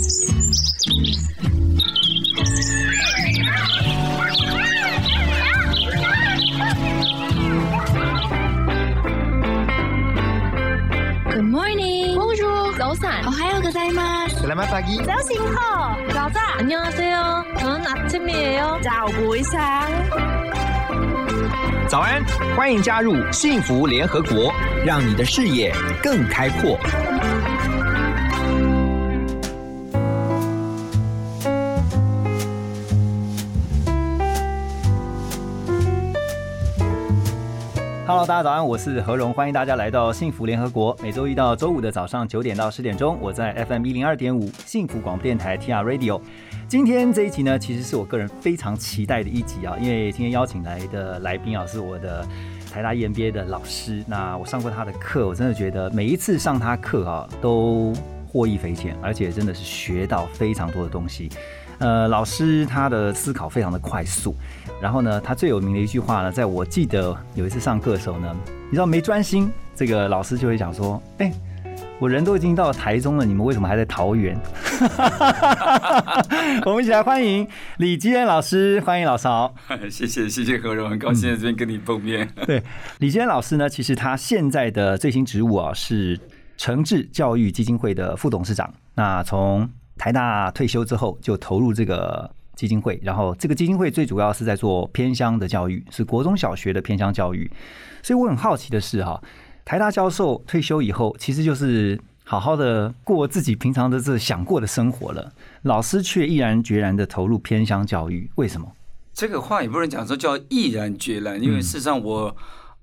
Good morning. Bonjour.早安. 오하요 고자이마스. Selamat pagi. 早醒好. 가자. 안녕하세요. 저는 아침이에요. 早不一下.早安，欢迎加入幸福联合国，让你的视野更开阔。 大家早安，我是何荣，欢迎大家来到幸福联合国。每周一到周五的早上九点到十点钟，我在 FM 一零二点五幸福广播电台 TR Radio。今天这一集呢，其实是我个人非常期待的一集啊，因为今天邀请来的来宾啊，是我的台大 EMBA 的老师。那我上过他的课，我真的觉得每一次上他课啊，都获益匪浅，而且真的是学到非常多的东西。呃，老师他的思考非常的快速，然后呢，他最有名的一句话呢，在我记得有一次上课的时候呢，你知道没专心，这个老师就会讲说，哎、我人都已经到台中了，你们为什么还在桃园？我们一起来欢迎李基恩老师，欢迎老师好。谢谢谢谢何荣，很高兴在这边跟你碰面。对，李坚老师呢，其实他现在的最新职务啊是诚志教育基金会的副董事长。那从台大退休之后，就投入这个基金会，然后这个基金会最主要是在做偏乡的教育，是国中小学的偏乡教育。所以我很好奇的是哈，台大教授退休以后，其实就是好好的过自己平常的这想过的生活了，老师却毅然决然的投入偏乡教育，为什么？这个话也不能讲说叫毅然决然，因为事实上我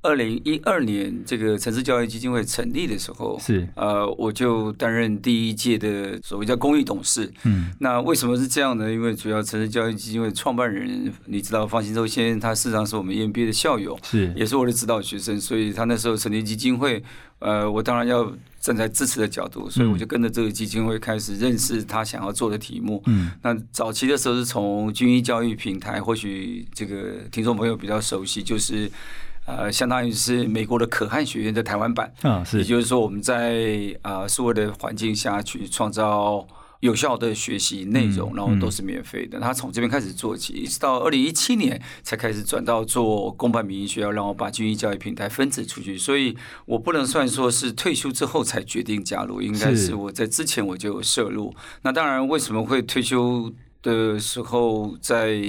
二零一二年这个城市教育基金会成立的时候，是呃，我就担任第一届的所谓叫公益董事。嗯，那为什么是这样呢？因为主要城市教育基金会创办人，你知道方兴洲先生，他事实上是我们 EMBA 的校友，是也是我的指导学生，所以他那时候成立基金会，呃，我当然要站在支持的角度，所以我就跟着这个基金会开始认识他想要做的题目。嗯，那早期的时候是从军医教育平台，或许这个听众朋友比较熟悉，就是呃，相当于是美国的可汗学院的台湾版。嗯是也就是说，我们在啊所有的环境下去创造有效的学习内容，嗯然后都是免费的。他从这边开始做起，一直到二零一七年才开始转到做公办民营学校，然后把军医教育平台分支出去。所以我不能算说是退休之后才决定加入，应该是是我在之前我就有涉入。那当然，为什么会退休？的时候，在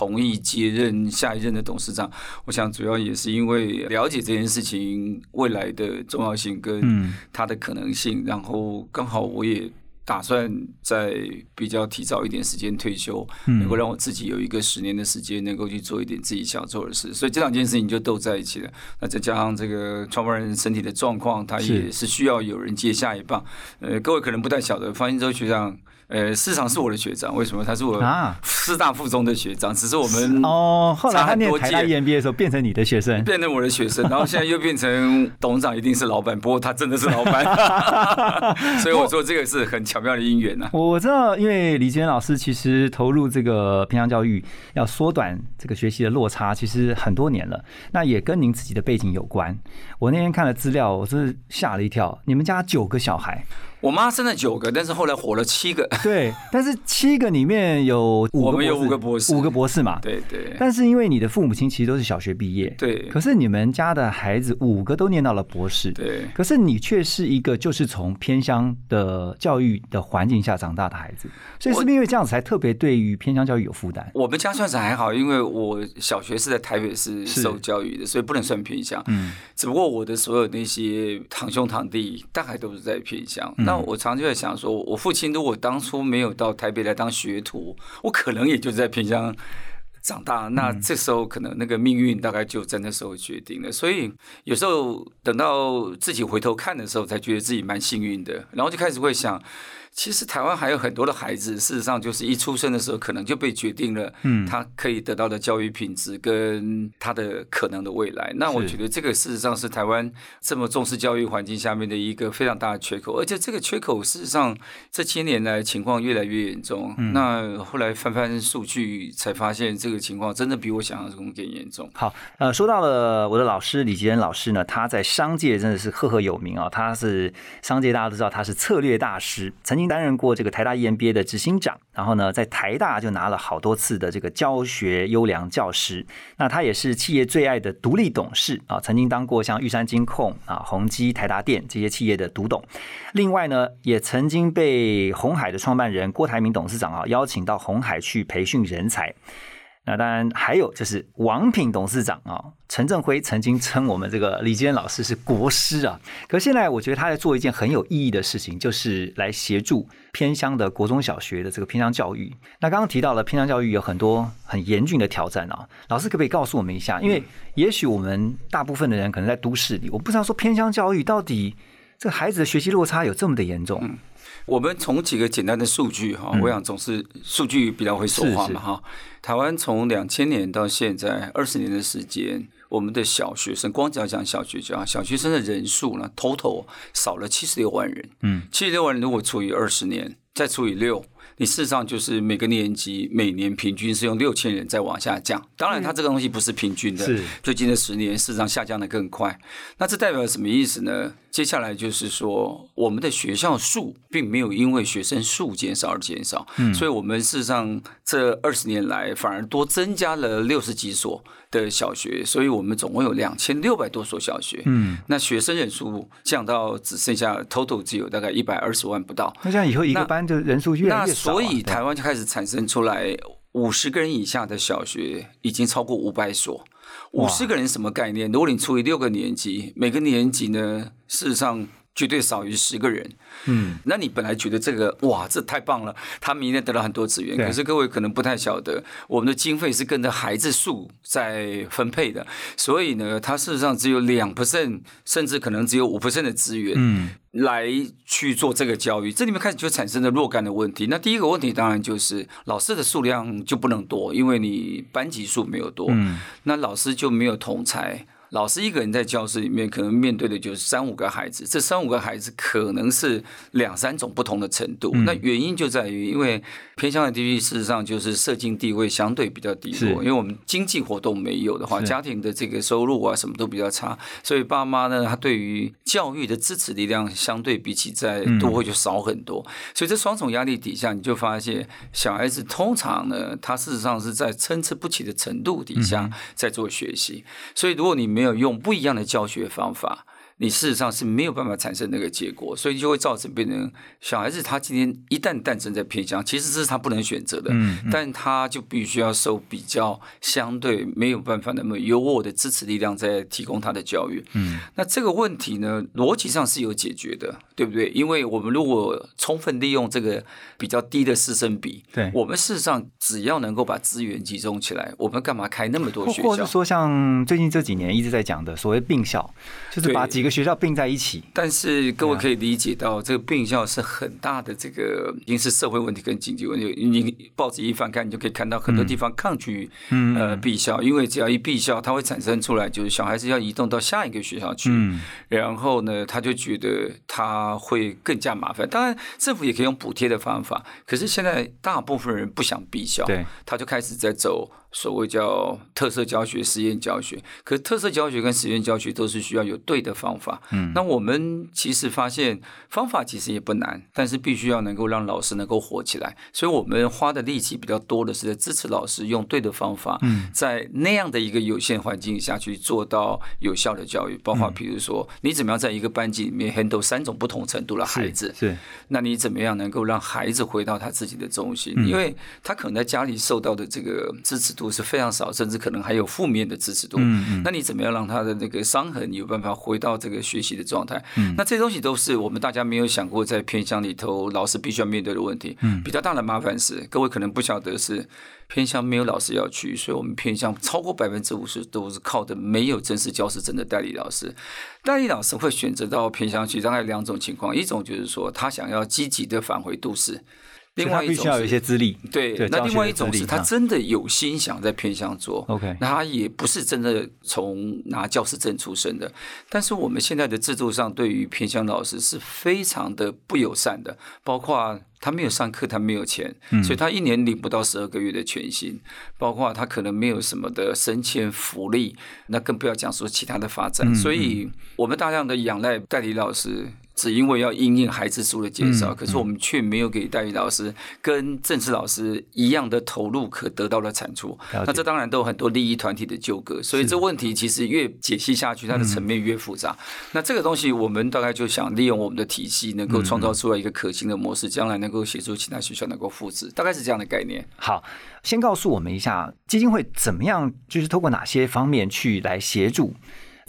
同意接任下一任的董事长，我想主要也是因为了解这件事情未来的重要性跟嗯它的可能性，然后刚好我也打算在比较提早一点时间退休，嗯能够让我自己有一个十年的时间，能够去做一点自己想做的事，所以这两件事情就都在一起了。那再加上这个创办人身体的状况，他也是需要有人接下一棒。呃，各位可能不太晓得，方兴洲学长。呃，市场是我的学长，为什么？他是我啊师大附中的学长，只是我们哦，后来他念台大届 EMBA 的时候变成你的学生，变成我的学生，然后现在又变成董事长，一定是老板。不过他真的是老板，所以我说这个是很巧妙的因缘呐、我知道，因为李坚老师其实投入这个偏乡教育，要缩短这个学习的落差，其实很多年了。那也跟您自己的背景有关。我那天看了资料，我真是吓了一跳。你们家九个小孩，我妈生了九个，但是后来活了七个。对，但是七个里面有五个我们有五个博士五个博士嘛。对对但是因为你的父母亲其实都是小学毕业，对可是你们家的孩子五个都念到了博士，对，可是你却是一个就是从偏乡的教育的环境下长大的孩子，所以是不是因为这样子才特别对于偏乡教育有负担？我们家算是还好，因为我小学是在台北市受教育的，所以不能算偏乡。嗯，只不过我的所有那些堂兄堂弟大概都是在偏乡。嗯那我常就在想说，我父亲如果当初没有到台北来当学徒，我可能也就在萍乡。长大，那嗯这时候可能那个命运大概就在那时候决定了。所以有时候等到自己回头看的时候，才觉得自己蛮幸运的，然后就开始会想，其实台湾还有很多的孩子，事实上就是一出生的时候，可能就被决定了，嗯他可以得到的教育品质跟他的可能的未来。那我觉得这个事实上是台湾这么重视教育环境下面的一个非常大的缺口，而且这个缺口事实上这些年来情况越来越严重。嗯那后来翻翻数据，才发现这个情况真的比我想象中更严重。好，呃，说到了我的老师李杰恩老师呢，他在商界真的是赫赫有名啊、他是商界大家都知道他是策略大师，曾经担任过这个台大 EMBA 的执行长，然后呢，在台大就拿了好多次的这个教学优良教师。那他也是企业最爱的独立董事啊，曾经当过像玉山金控啊、宏基、台达电这些企业的独董。另外呢，也曾经被红海的创办人郭台铭董事长啊邀请到红海去培训人才。那当然还有就是王品董事长啊，陈正辉曾经称我们这个李坚老师是国师啊。可现在我觉得他在做一件很有意义的事情，就是来协助偏乡的国中小学的这个偏乡教育。那刚刚提到了偏乡教育有很多很严峻的挑战啊，老师可不可以告诉我们一下？因为也许我们大部分的人可能在都市里，我不知道说偏乡教育到底这个孩子的学习落差有这么的严重。我们从几个简单的数据哈，我想总是数据比较会说话嘛哈。台湾从两千年到现在二十年的时间，我们的小学生光只要讲小学教小学生的人数呢，total 少了七十六万人。嗯，七十六万人如果除以二十年，再除以六。你事实上就是每个年级每年平均是用六千人在往下降，当然它这个东西不是平均的，最近的十年事实上下降的更快。那这代表什么意思呢？接下来就是说，我们的学校数并没有因为学生数减少而减少，所以我们事实上这二十年来反而多增加了六十几所的小学，所以我们总共有两千六百多所小学。嗯，那学生人数降到只剩下 total 只有大概一百二十万不到。那这样以后一个班的人数越来越少，所以台湾就开始产生出来五十个人以下的小学已经超过五百所。五十个人什么概念？如果你除以六个年级，每个年级呢，事实上绝对少于十个人。嗯，那你本来觉得这个哇，这太棒了，他明年得到很多资源。可是各位可能不太晓得，我们的经费是跟着孩子数在分配的，所以呢，它事实上只有两 percent，甚至可能只有五 percent 的资源。嗯。来去做这个教育，这里面开始就产生了若干的问题。那第一个问题当然就是老师的数量就不能多，因为你班级数没有多，嗯那老师就没有同才。老师一个人在教室里面，可能面对的就是三五个孩子，这三五个孩子可能是两三种不同的程度。那原因就在于，因为偏向的地区，事实上就是社经地位相对比较低落，因为我们经济活动没有的话，家庭的这个收入啊什么都比较差，所以爸妈呢，他对于教育的支持力量相对比起在都会就少很多。所以这双重压力底下，你就发现小孩子通常呢，他事实上是在参差不齐的程度底下在做学习。所以如果你没没有用不一样的教学方法。你事实上是没有办法产生那个结果，所以就会造成变成小孩子他今天一旦诞生在偏乡，其实这是他不能选择的，嗯，但他就必须要受比较相对没有办法那么优渥的支持力量在提供他的教育，嗯，那这个问题呢，逻辑上是有解决的，对不对？因为我们如果充分利用这个比较低的师生比，对，我们事实上只要能够把资源集中起来，我们干嘛开那么多学校？或者说像最近这几年一直在讲的所谓并校，就是把几个。学校并在一起，但是各位可以理解到，这个并校是很大的，这个已经是社会问题跟经济问题。你报纸一翻开，你就可以看到很多地方抗拒呃闭校，因为只要一闭校，它会产生出来就是小孩子要移动到下一个学校去，然后呢，他就觉得他会更加麻烦。当然，政府也可以用补贴的方法，可是现在大部分人不想闭校，对，他就开始在走。所谓叫特色教学、实验教学，可特色教学跟实验教学都是需要有对的方法。嗯，那我们其实发现方法其实也不难，但是必须要能够让老师能够活起来。所以我们花的力气比较多的是在支持老师用对的方法，嗯在那样的一个有限环境下去做到有效的教育。包括比如说，你怎么样在一个班级里面 handle 三种不同程度的孩子？是，那你怎么样能够让孩子回到他自己的中心？因为他可能在家里受到的这个支持。度是非常少，甚至可能还有负面的支持度。嗯那你怎么样让他的那个伤痕有办法回到这个学习的状态？嗯，那这些东西都是我们大家没有想过在偏乡里头老师必须要面对的问题。嗯，比较大的麻烦是，各位可能不晓得是偏乡没有老师要去，所以我们偏乡超过百分之五十都是靠的没有正式教师证的代理老师。代理老师会选择到偏乡去，大概两种情况，一种就是说他想要积极的返回都市。另外一种要有一些资历，对，那另外一种是他真的有心想在偏向做，OK，那他也不是真的从拿教师证出身的，但是我们现在的制度上对于偏向老师是非常的不友善的，包括他没有上课，他没有钱，所以他一年领不到十二个月的全薪，包括他可能没有什么的升迁福利，那更不要讲说其他的发展，所以我们大量的仰赖代理老师。只因为要因应孩子书的介绍，嗯可是我们却没有给代理老师跟正式老师一样的投入可得到的产出。那这当然都有很多利益团体的纠葛，所以这问题其实越解析下去，它的层面越复杂。那这个东西，我们大概就想利用我们的体系，能够创造出来一个可行的模式，将来能够协助其他学校能够复制，大概是这样的概念。好，先告诉我们一下基金会怎么样，就是透过哪些方面去来协助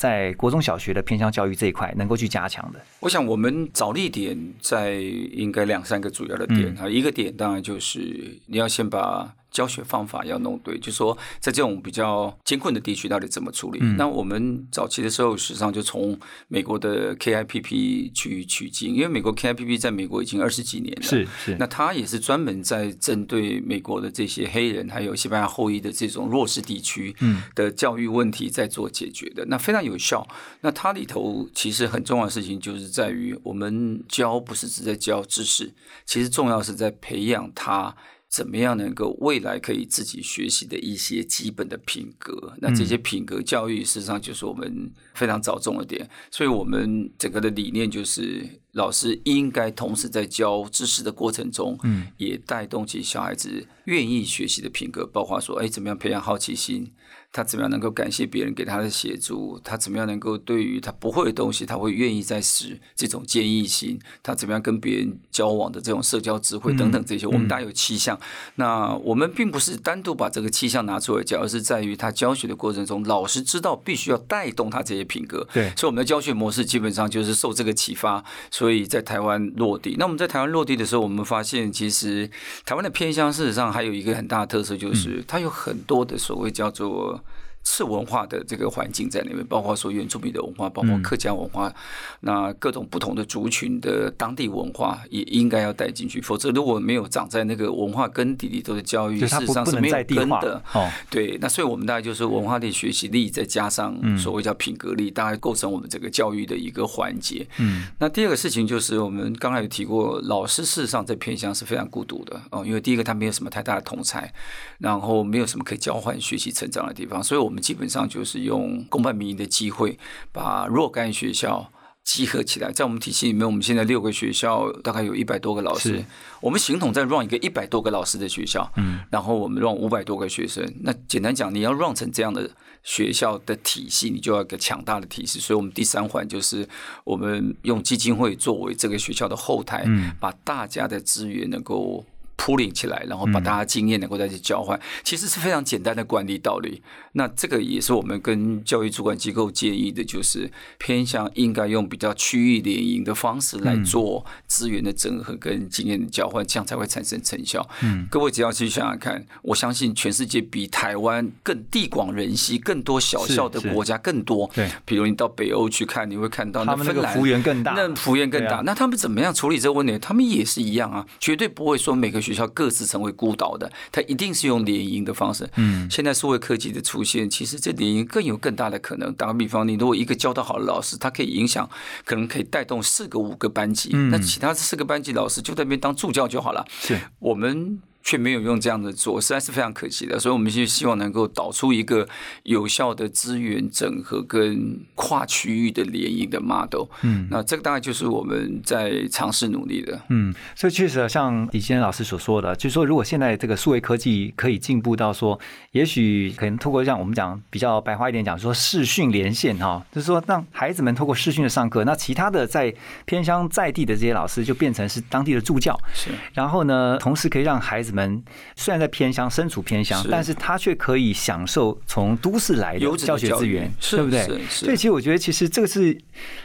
在国中小学的偏向教育这一块能够去加强的。我想我们着力点在应该两三个主要的点啊，一个点当然就是你要先把教学方法要弄对，就说在这种比较艰困的地区到底怎么处理。那我们早期的时候，实际上就从美国的 KIPP 去取经，因为美国 KIPP 在美国已经二十几年了，是是那他也是专门在针对美国的这些黑人还有西班牙后裔的这种弱势地区的教育问题在做解决的，那非常有效。那它里头其实很重要的事情就是在于我们教不是只在教知识，其实重要是在培养他。怎么样能够未来可以自己学习的一些基本的品格？那这些品格教育事实上就是我们非常着重的点。所以我们整个的理念就是，老师应该同时在教知识的过程中，嗯，也带动起小孩子愿意学习的品格，包括说，哎，怎么样培养好奇心？他怎么样能够感谢别人给他的协助？他怎么样能够对于他不会的东西，他会愿意再使这种建议心？他怎么样跟别人交往的这种社交智慧等等这些，我们大家有七项。那我们并不是单独把这个七项拿出来讲，而是在于他教学的过程中，老师知道必须要带动他这些品格。对所以我们的教学模式基本上就是受这个启发，所以在台湾落地。那我们在台湾落地的时候，我们发现其实台湾的偏乡事实上还有一个很大的特色，就是它有很多的所谓叫做。次文化的这个环境在里面，包括说原住民的文化，包括客家文化，那各种不同的族群的当地文化也应该要带进去，否则如果没有长在那个文化根底里头的教育，事实上是没有根的。哦，对，那所以我们大概就是文化力、学习力，再加上所谓叫品格力，大概构成我们整个教育的一个环节。嗯，那第二个事情就是我们刚才有提过，老师事实上在偏乡是非常孤独的哦，因为第一个他没有什么太大的同才，然后没有什么可以交换学习成长的地方，所以我们基本上就是用公办民营的机会，把若干学校。集合起来，在我们体系里面，我们现在六个学校，大概有一百多个老师。我们形同在 run 一个一百多个老师的学校，嗯，然后我们 run 五百多个学生。那简单讲，你要 run 成这样的学校的体系，你就要一个强大的体系。所以，我们第三环就是我们用基金会作为这个学校的后台，嗯把大家的资源能够。铺领起来，然后把大家经验能够再去交换，其实是非常简单的管理道理。那这个也是我们跟教育主管机构建议的，就是偏向应该用比较区域联营的方式来做资源的整合跟经验的交换，这样才会产生成效。嗯，各位只要去想想看，我相信全世界比台湾更地广人稀、更多小校的国家更多。对，比如你到北欧去看，你会看到他们那个芬兰幅员更大，那幅员更大。啊那他们怎么样处理这个问题？他们也是一样啊，绝对不会说每个学校各自成为孤岛的，他一定是用联营的方式。嗯，现在数位科技的出现，其实这联营更有更大的可能。打个比方，你如果一个教的好的老师，他可以影响，可能可以带动四个、五个班级，那其他四个班级老师就在那边当助教就好了。是我们却没有用这样的做，实在是非常可惜的。所以，我们就希望能够导出一个有效的资源整合跟跨区域的联营的 model。嗯，那这个大概就是我们在尝试努力的。嗯，所以确实像李先生老师所说的，就是说，如果现在这个数位科技可以进步到说，也许可能透过像我们讲比较白话一点讲，说视讯连线哈，就是说让孩子们透过视讯的上课，那其他的在偏乡在地的这些老师就变成是当地的助教，是然后呢，同时可以让孩子们虽然在偏乡身处偏乡，但是他却可以享受从都市来的教学资源，对不对所以其实我觉得，其实这个是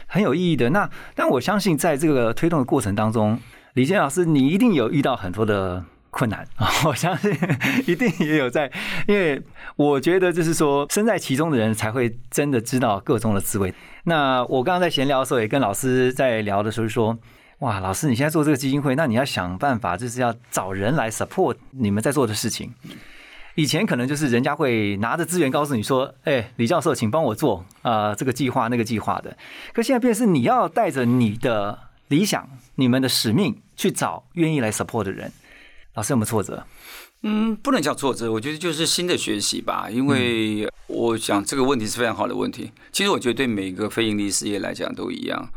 很有意义的。那但我相信，在这个推动的过程当中，李健老师，你一定有遇到很多的困难啊！我相信一定也有在，因为我觉得就是说，身在其中的人才会真的知道各中的滋味。那我刚刚在闲聊的时候，也跟老师在聊的时候说。哇，老师，你现在做这个基金会，那你要想办法，就是要找人来 support 你们在做的事情。以前可能就是人家会拿着资源告诉你说：“哎，李教授，请帮我做啊、呃这个计划那个计划的。”可现在变成是你要带着你的理想、你们的使命去找愿意来 support 的人。老师有没有挫折？嗯，不能叫挫折，我觉得就是新的学习吧。因为我想这个问题是非常好的问题。其实我觉得对每个非营利事业来讲都一样。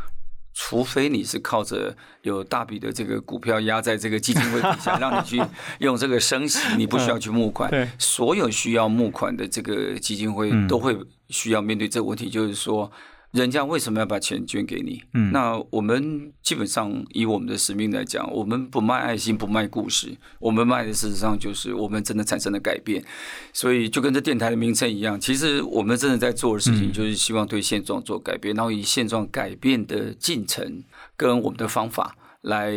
除非你是靠着有大笔的这个股票压在这个基金会底下，让你去 用这个升息，你不需要去募款。对所有需要募款的这个基金会嗯都会需要面对这个问题，就是说。人家为什么要把钱捐给你？嗯那我们基本上以我们的使命来讲，我们不卖爱心，不卖故事，我们卖的事实上就是我们真的产生了改变。所以就跟这电台的名称一样，其实我们真的在做的事嗯情就是希望对现状做改变，然后以现状改变的进程跟我们的方法来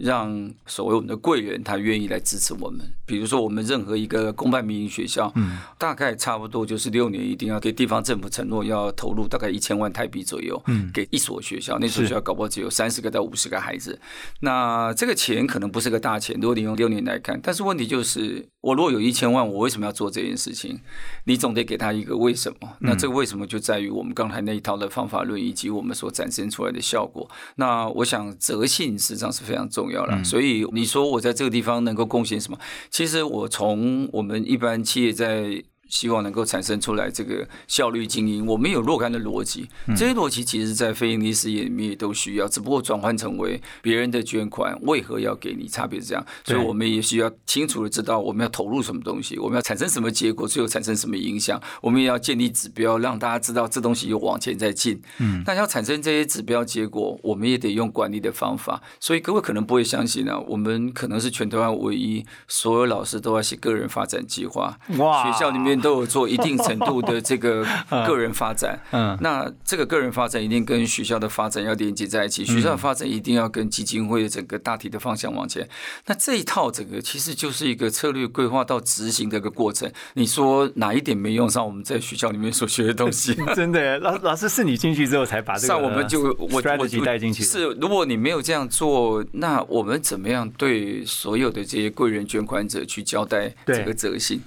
让所谓我们的贵人他愿意来支持我们。比如说，我们任何一个公办民营学校，嗯大概差不多就是六年一定要给地方政府承诺要投入大概一千万台币左右，嗯给一所学校，那所学校搞不好只有三十个到五十个孩子。那这个钱可能不是个大钱，如果你用六年来看，但是问题就是，我如果有一千万，我为什么要做这件事情？你总得给他一个为什么。那这个为什么就在于我们刚才那一套的方法论，以及我们所展现出来的效果。那我想择性实际上是非常重要了。所以你说我在这个地方能够贡献什么？其实我从我们一般企业在。希望能够产生出来这个效率经营，我们有若干的逻辑，这些逻辑其实，在非营利事业里面也都需要，只不过转换成为别人的捐款为何要给你，差别是这样，所以我们也需要清楚的知道我们要投入什么东西，我们要产生什么结果，最后产生什么影响，我们也要建立指标，让大家知道这东西有往前在进。嗯，但要产生这些指标结果，我们也得用管理的方法。所以各位可能不会相信啊，我们可能是全台湾唯一所有老师都要写个人发展计划，哇。学校里面都有做一定程度的这个 个人发展。嗯那这个个人发展一定跟学校的发展要连接在一起，学校的发展一定要跟基金会的整个大体的方向往前。那这一套整个其实就是一个策略规划到执行的一个过程。你说哪一点没用上我们在学校里面所学的东西？真的，老老师是你进去之后才把这个上我们 就我我带进去，是，如果你没有这样做，那我们怎么样对所有的这些贵人捐款者去交代对这个责信？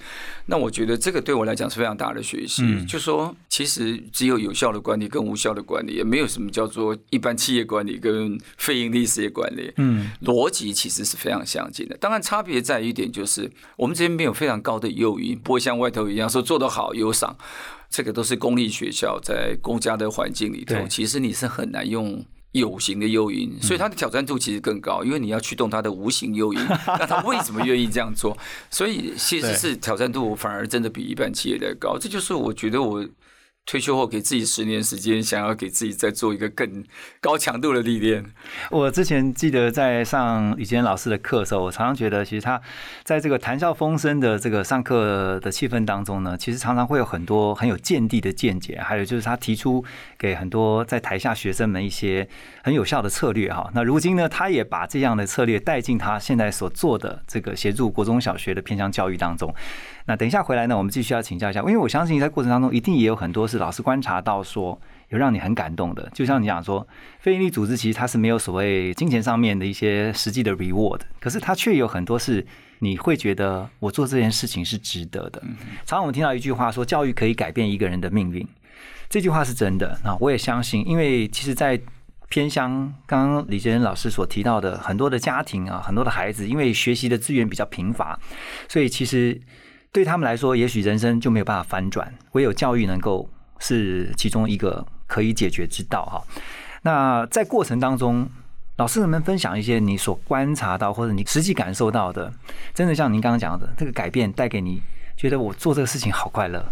那我觉得这个对我来讲是非常大的学习。嗯就说其实只有有效的管理跟无效的管理，也没有什么叫做一般企业管理跟非盈利事业管理。嗯，逻辑其实是非常相近的。当然，差别在于一点就是，我们这边没有非常高的诱因，不会像外头一样说做得好有赏。这个都是公立学校在公家的环境里头，其实你是很难用。有形的诱因，所以它的挑战度其实更高，因为你要驱动它的无形诱因。那他为什么愿意这样做？所以其实是挑战度反而真的比一般企业来高。这就是我觉得我退休后给自己十年时间，想要给自己再做一个更高强度的历练。我之前记得在上李坚老师的课的时候，我常常觉得，其实他在这个谈笑风生的这个上课的气氛当中呢，其实常常会有很多很有见地的见解，还有就是他提出给很多在台下学生们一些很有效的策略哈。那如今呢，他也把这样的策略带进他现在所做的这个协助国中小学的偏向教育当中。那等一下回来呢，我们继续要请教一下，因为我相信在过程当中一定也有很多是老师观察到说有让你很感动的，就像你讲说，非营利组织其实它是没有所谓金钱上面的一些实际的 reward，可是它却有很多是你会觉得我做这件事情是值得的。常常我们听到一句话说，教育可以改变一个人的命运，这句话是真的。那我也相信，因为其实，在偏乡，刚刚李杰仁老师所提到的很多的家庭啊，很多的孩子，因为学习的资源比较贫乏，所以其实对他们来说，也许人生就没有办法翻转，唯有教育能够是其中一个可以解决之道哈。那在过程当中，老师能不能分享一些你所观察到或者你实际感受到的，真的像您刚刚讲的，这个改变带给你觉得我做这个事情好快乐？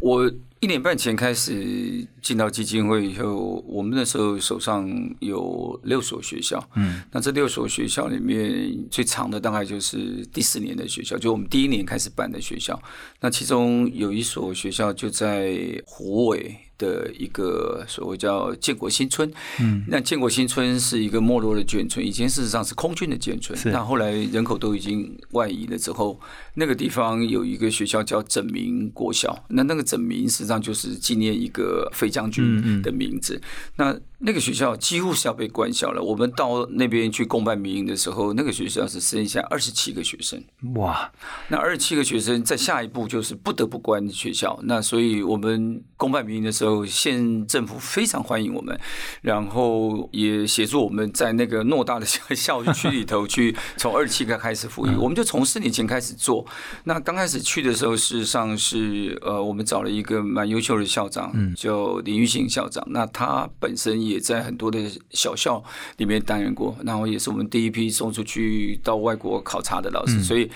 我一年半前开始进到基金会以后，我们那时候手上有六所学校，嗯，那这六所学校里面最长的大概就是第四年的学校，就我们第一年开始办的学校。那其中有一所学校就在湖尾的一个所谓叫建国新村，嗯，那建国新村是一个没落的眷村，以前事实上是空军的眷村，是。那后来人口都已经外移了之后，那个地方有一个学校叫整民国小，那那个整民实际上就是纪念一个飞将军的名字。那那个学校几乎是要被关校了。我们到那边去公办民营的时候，那个学校只剩下二十七个学生。哇，那二十七个学生，在下一步就是不得不关学校。那所以我们公办民营的时候，县政府非常欢迎我们，然后也协助我们在那个偌大的 校区里头去从二十七个开始服役。我们就从四年前开始做。那刚开始去的时候，事实上是呃，我们找了一个蛮优秀的校长，叫林玉兴校长。那他本身也在很多的小校里面担任过，然后也是我们第一批送出去到外国考察的老师，所以。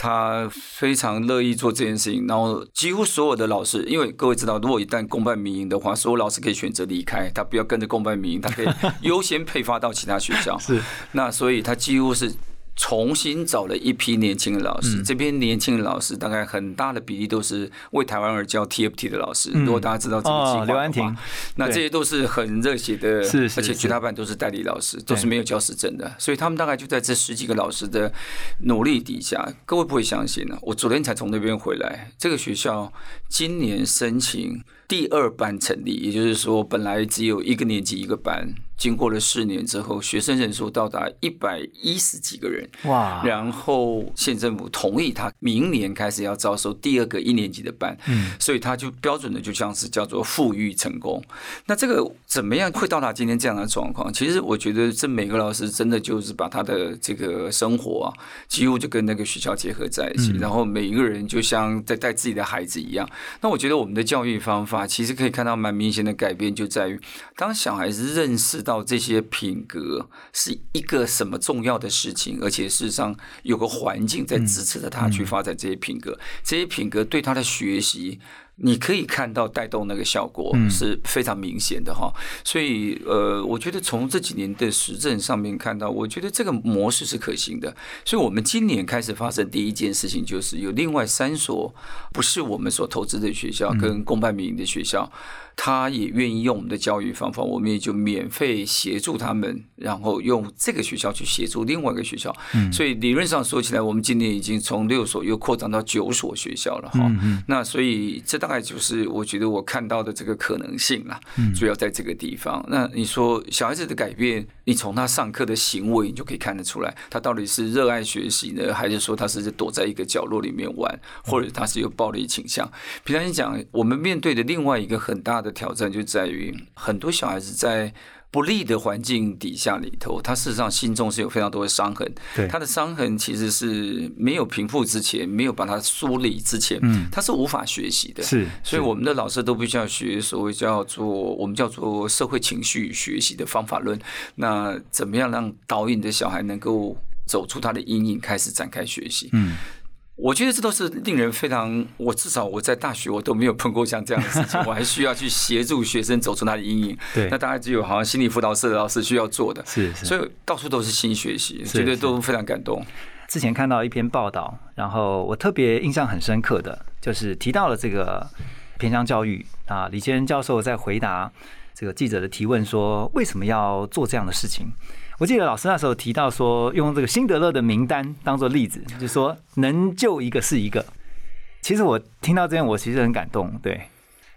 他非常乐意做这件事情，然后几乎所有的老师，因为各位知道，如果一旦公办民营的话，所有老师可以选择离开，他不要跟着公办民营，他可以 优先配发到其他学校。是，那所以他几乎是。重新找了一批年轻的老师，这边年轻的老师大概很大的比例都是为台湾而教 TFT 的老师。如果大家知道这个计划的话，那这些都是很热血的，而且绝大部分都是代理老师，都是没有教师证的。所以他们大概就在这十几个老师的努力底下，各位不会相信呢。我昨天才从那边回来，这个学校今年申请第二班成立，也就是说，本来只有一个年级一个班。经过了四年之后，学生人数到达一百一十几个人。哇！然后县政府同意他明年开始要招收第二个一年级的班。嗯，所以他就标准的就像是叫做富裕成功。那这个怎么样会到达今天这样的状况？其实我觉得这每个老师真的就是把他的这个生活啊，几乎就跟那个学校结合在一起。然后每一个人就像在带自己的孩子一样。那我觉得我们的教育方法其实可以看到蛮明显的改变，就在于当小孩子认识。到这些品格是一个什么重要的事情，而且事实上有个环境在支持着他去发展这些品格，这些品格对他的学习。你可以看到带动那个效果是非常明显的哈，所以呃，我觉得从这几年的实证上面看到，我觉得这个模式是可行的。所以，我们今年开始发生第一件事情，就是有另外三所不是我们所投资的学校跟公办民营的学校，他也愿意用我们的教育方法，我们也就免费协助他们，然后用这个学校去协助另外一个学校。所以理论上说起来，我们今年已经从六所又扩张到九所学校了哈。那所以这大。大概就是我觉得我看到的这个可能性啦，主要在这个地方。那你说小孩子的改变，你从他上课的行为，你就可以看得出来，他到底是热爱学习呢，还是说他是躲在一个角落里面玩，或者他是有暴力倾向？平常你讲，我们面对的另外一个很大的挑战，就在于很多小孩子在。不利的环境底下里头，他事实上心中是有非常多的伤痕。对，他的伤痕其实是没有平复之前，没有把它梳理之前，嗯，他是无法学习的。是，所以我们的老师都必须要学所谓叫做我们叫做社会情绪学习的方法论。那怎么样让导引的小孩能够走出他的阴影，开始展开学习？嗯。我觉得这都是令人非常，我至少我在大学我都没有碰过像这样的事情，我还需要去协助学生走出他的阴影。对，那大概只有好像心理辅导室的老师需要做的。是是。所以到处都是新学习，觉得都非常感动。之前看到一篇报道，然后我特别印象很深刻的就是提到了这个偏向教育啊，李坚教授在回答这个记者的提问说，为什么要做这样的事情？我记得老师那时候提到说，用这个辛德勒的名单当做例子，就是说能救一个是一个。其实我听到这样，我其实很感动，对。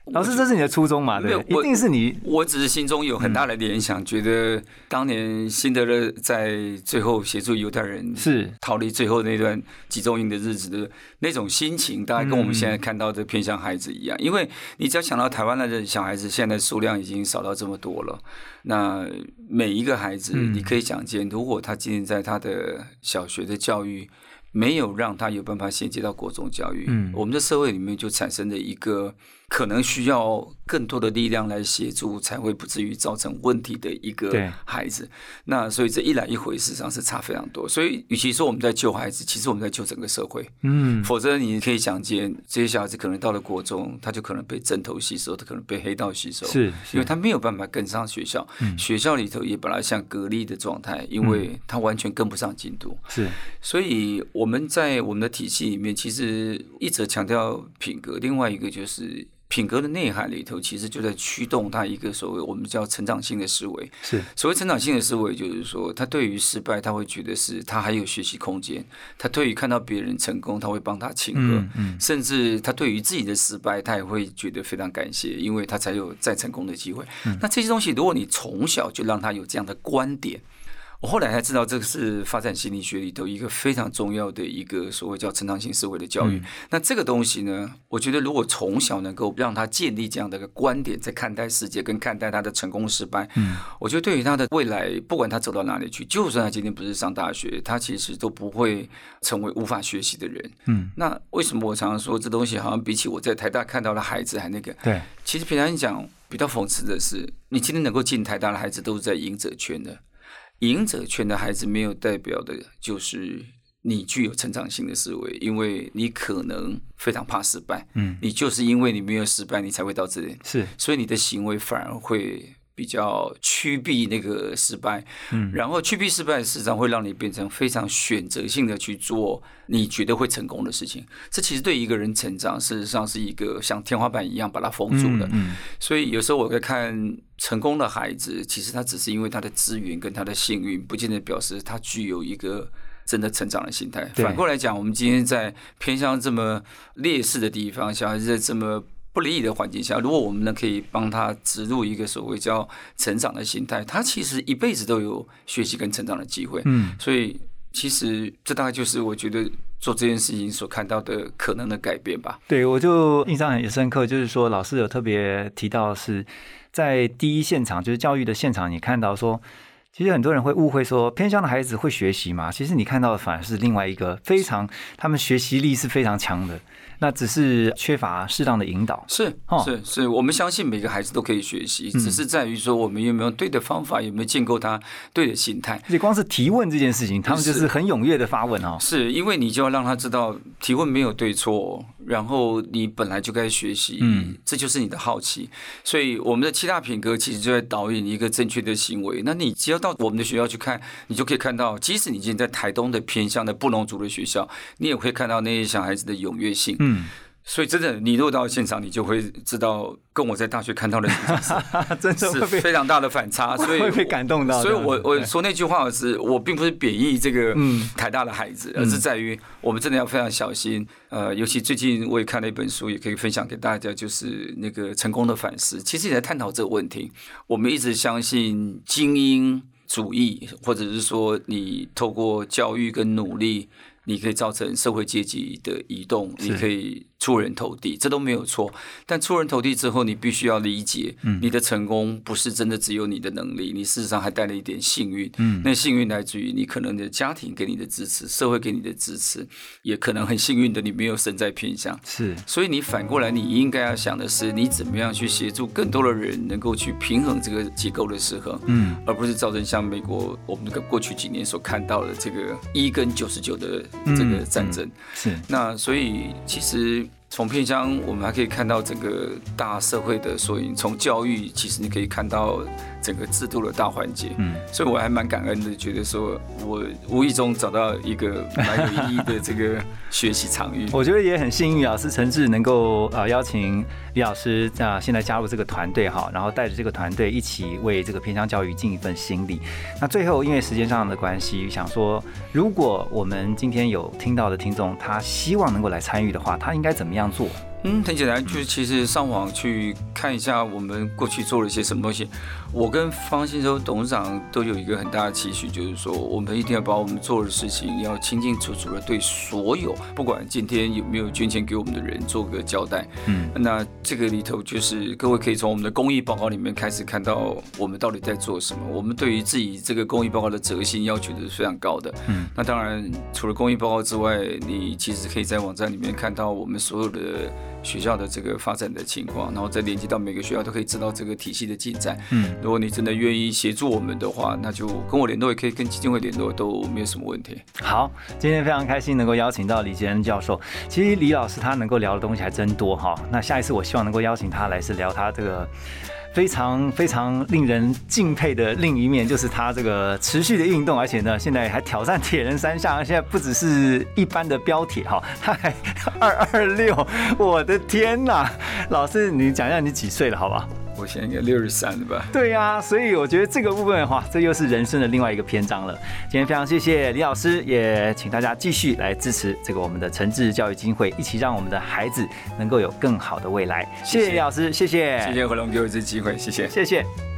老师，这是你的初衷嘛？对，一定是你。我只是心中有很大的联想，觉得当年辛德勒在最后协助犹太人是逃离最后那段集中营的日子的那种心情，大概跟我们现在看到的偏向孩子一样。因为你只要想到台湾的小孩子现在数量已经少到这么多了，那每一个孩子，你可以想见，如果他今天在他的小学的教育。没有让他有办法衔接到国中教育，嗯，我们的社会里面就产生了一个可能需要更多的力量来协助，才会不至于造成问题的一个孩子。那所以这一来一回，事实上是差非常多。所以，与其说我们在救孩子，其实我们在救整个社会。嗯，否则你可以想见，这些小孩子可能到了国中，他就可能被针头吸收，他可能被黑道吸收，是因为他没有办法跟上学校。学校里头也本来像隔离的状态，因为他完全跟不上进度。是，所以。我们在我们的体系里面，其实一直强调品格。另外一个就是品格的内涵里头，其实就在驱动他一个所谓我们叫成长性的思维。是所谓成长性的思维，就是说他对于失败，他会觉得是他还有学习空间；他对于看到别人成功，他会帮他庆贺。嗯，甚至他对于自己的失败，他也会觉得非常感谢，因为他才有再成功的机会。那这些东西，如果你从小就让他有这样的观点。我后来才知道，这个是发展心理学里头一个非常重要的一个所谓叫成长性思维的教育。那这个东西呢，我觉得如果从小能够让他建立这样的一个观点，在看待世界跟看待他的成功失败，嗯，我觉得对于他的未来，不管他走到哪里去，就算他今天不是上大学，他其实都不会成为无法学习的人。嗯，那为什么我常常说这东西好像比起我在台大看到的孩子还那个？对，其实平常讲。比较讽刺的是，你今天能够进台大的孩子都是在赢者圈的，赢者圈的孩子没有代表的就是你具有成长性的思维，因为你可能非常怕失败，嗯，你就是因为你没有失败，你才会到这里，是。所以你的行为反而会比较趋避那个失败，嗯然后趋避失败，事实上会让你变成非常选择性的去做你觉得会成功的事情。这其实对一个人成长，事实上是一个像天花板一样把它封住的。嗯所以有时候我会看成功的孩子，其实他只是因为他的资源跟他的幸运，不见得表示他具有一个。真的成长的心态。反过来讲，我们今天在偏向这么劣势的地方，小孩子在这么不利益的环境下，如果我们呢可以帮他植入一个所谓叫成长的心态，他其实一辈子都有学习跟成长的机会。嗯，所以其实这大概就是我觉得做这件事情所看到的可能的改变吧。对，我就印象很深刻，就是说老师有特别提到是在第一现场，就是教育的现场，你看到说。其实很多人会误会说偏乡的孩子会学习嘛，其实你看到的反而是另外一个非常，他们学习力是非常强的，那只是缺乏适当的引导。是哦是是，我们相信每个孩子都可以学习，只是在于说我们有没有对的方法，有没有建构他对的心态。而且光是提问这件事情，他们就是很踊跃的发问哦。是因为你就要让他知道提问没有对错，然后你本来就该学习，嗯，这就是你的好奇。所以我们的七大品格其实就在导引一个正确的行为。那你只要到我们的学校去看，你就可以看到，即使你今天在台东的偏向的布农族的学校，你也会看到那些小孩子的踊跃性。嗯，所以真的，你如果到现场，你就会知道，跟我在大学看到的 真的是非常大的反差，所以会被感动到所以我我说那句话是，我并不是贬义这个嗯台大的孩子，而是在于我们真的要非常小心。呃，尤其最近我也看了一本书，也可以分享给大家，就是那个成功的反思。其实也在探讨这个问题。我们一直相信精英主义，或者是说你透过教育跟努力。你可以造成社会阶级的移动，你可以出人头地，这都没有错。但出人头地之后，你必须要理解，你的成功不是真的只有你的能力，你事实上还带了一点幸运。嗯那幸运来自于你可能的家庭给你的支持，社会给你的支持，也可能很幸运的你没有身在偏向。是所以你反过来，你应该要想的是，你怎么样去协助更多的人能够去平衡这个结构的失衡，嗯，而不是造成像美国我们那个过去几年所看到的这个一跟九十九的这个战争。是那所以其实从片乡，我们还可以看到整个大社会的缩影。从教育，其实你可以看到整个制度的大环节。嗯，所以我还蛮感恩的，觉得说我无意中找到一个蛮有意义的这个学习场域。我觉得也很幸运啊，是陈志能够呃邀请李老师啊现在加入这个团队哈，然后带着这个团队一起为这个偏乡教育尽一份心力。那最后因为时间上的关系，想说如果我们今天有听到的听众，他希望能够来参与的话，他应该怎么样这样做。嗯，很简单，就是其实上网去看一下我们过去做了一些什么东西。我跟方信洲董事长都有一个很大的期许，就是说我们一定要把我们做的事情要清清楚楚的对所有，不管今天有没有捐钱给我们的人做个交代。嗯，那这个里头就是各位可以从我们的公益报告里面开始看到我们到底在做什么。我们对于自己这个公益报告的责心要求的是非常高的。嗯，那当然除了公益报告之外，你其实可以在网站里面看到我们所有的学校的这个发展的情况，然后再连接到每个学校都可以知道这个体系的进展。嗯，如果你真的愿意协助我们的话，那就跟我联络，也可以跟基金会联络，都没有什么问题。好，今天非常开心能够邀请到李杰恩教授。其实李老师他能够聊的东西还真多哈。那下一次我希望能够邀请他来是聊他这个。非常非常令人敬佩的另一面，就是他这个持续的运动，而且呢，现在还挑战铁人三项，现在不只是一般的标铁哈，他还 二二六，我的天呐！老师，你讲一下你几岁了，好不好？我现在应该六十三了吧？对呀、所以我觉得这个部分的话，这又是人生的另外一个篇章了。今天非常谢谢李老师，也请大家继续来支持这个我们的诚志教育基金会，一起让我们的孩子能够有更好的未来。谢谢李老师，谢谢，谢谢何龙给我一次机会，谢谢。谢谢。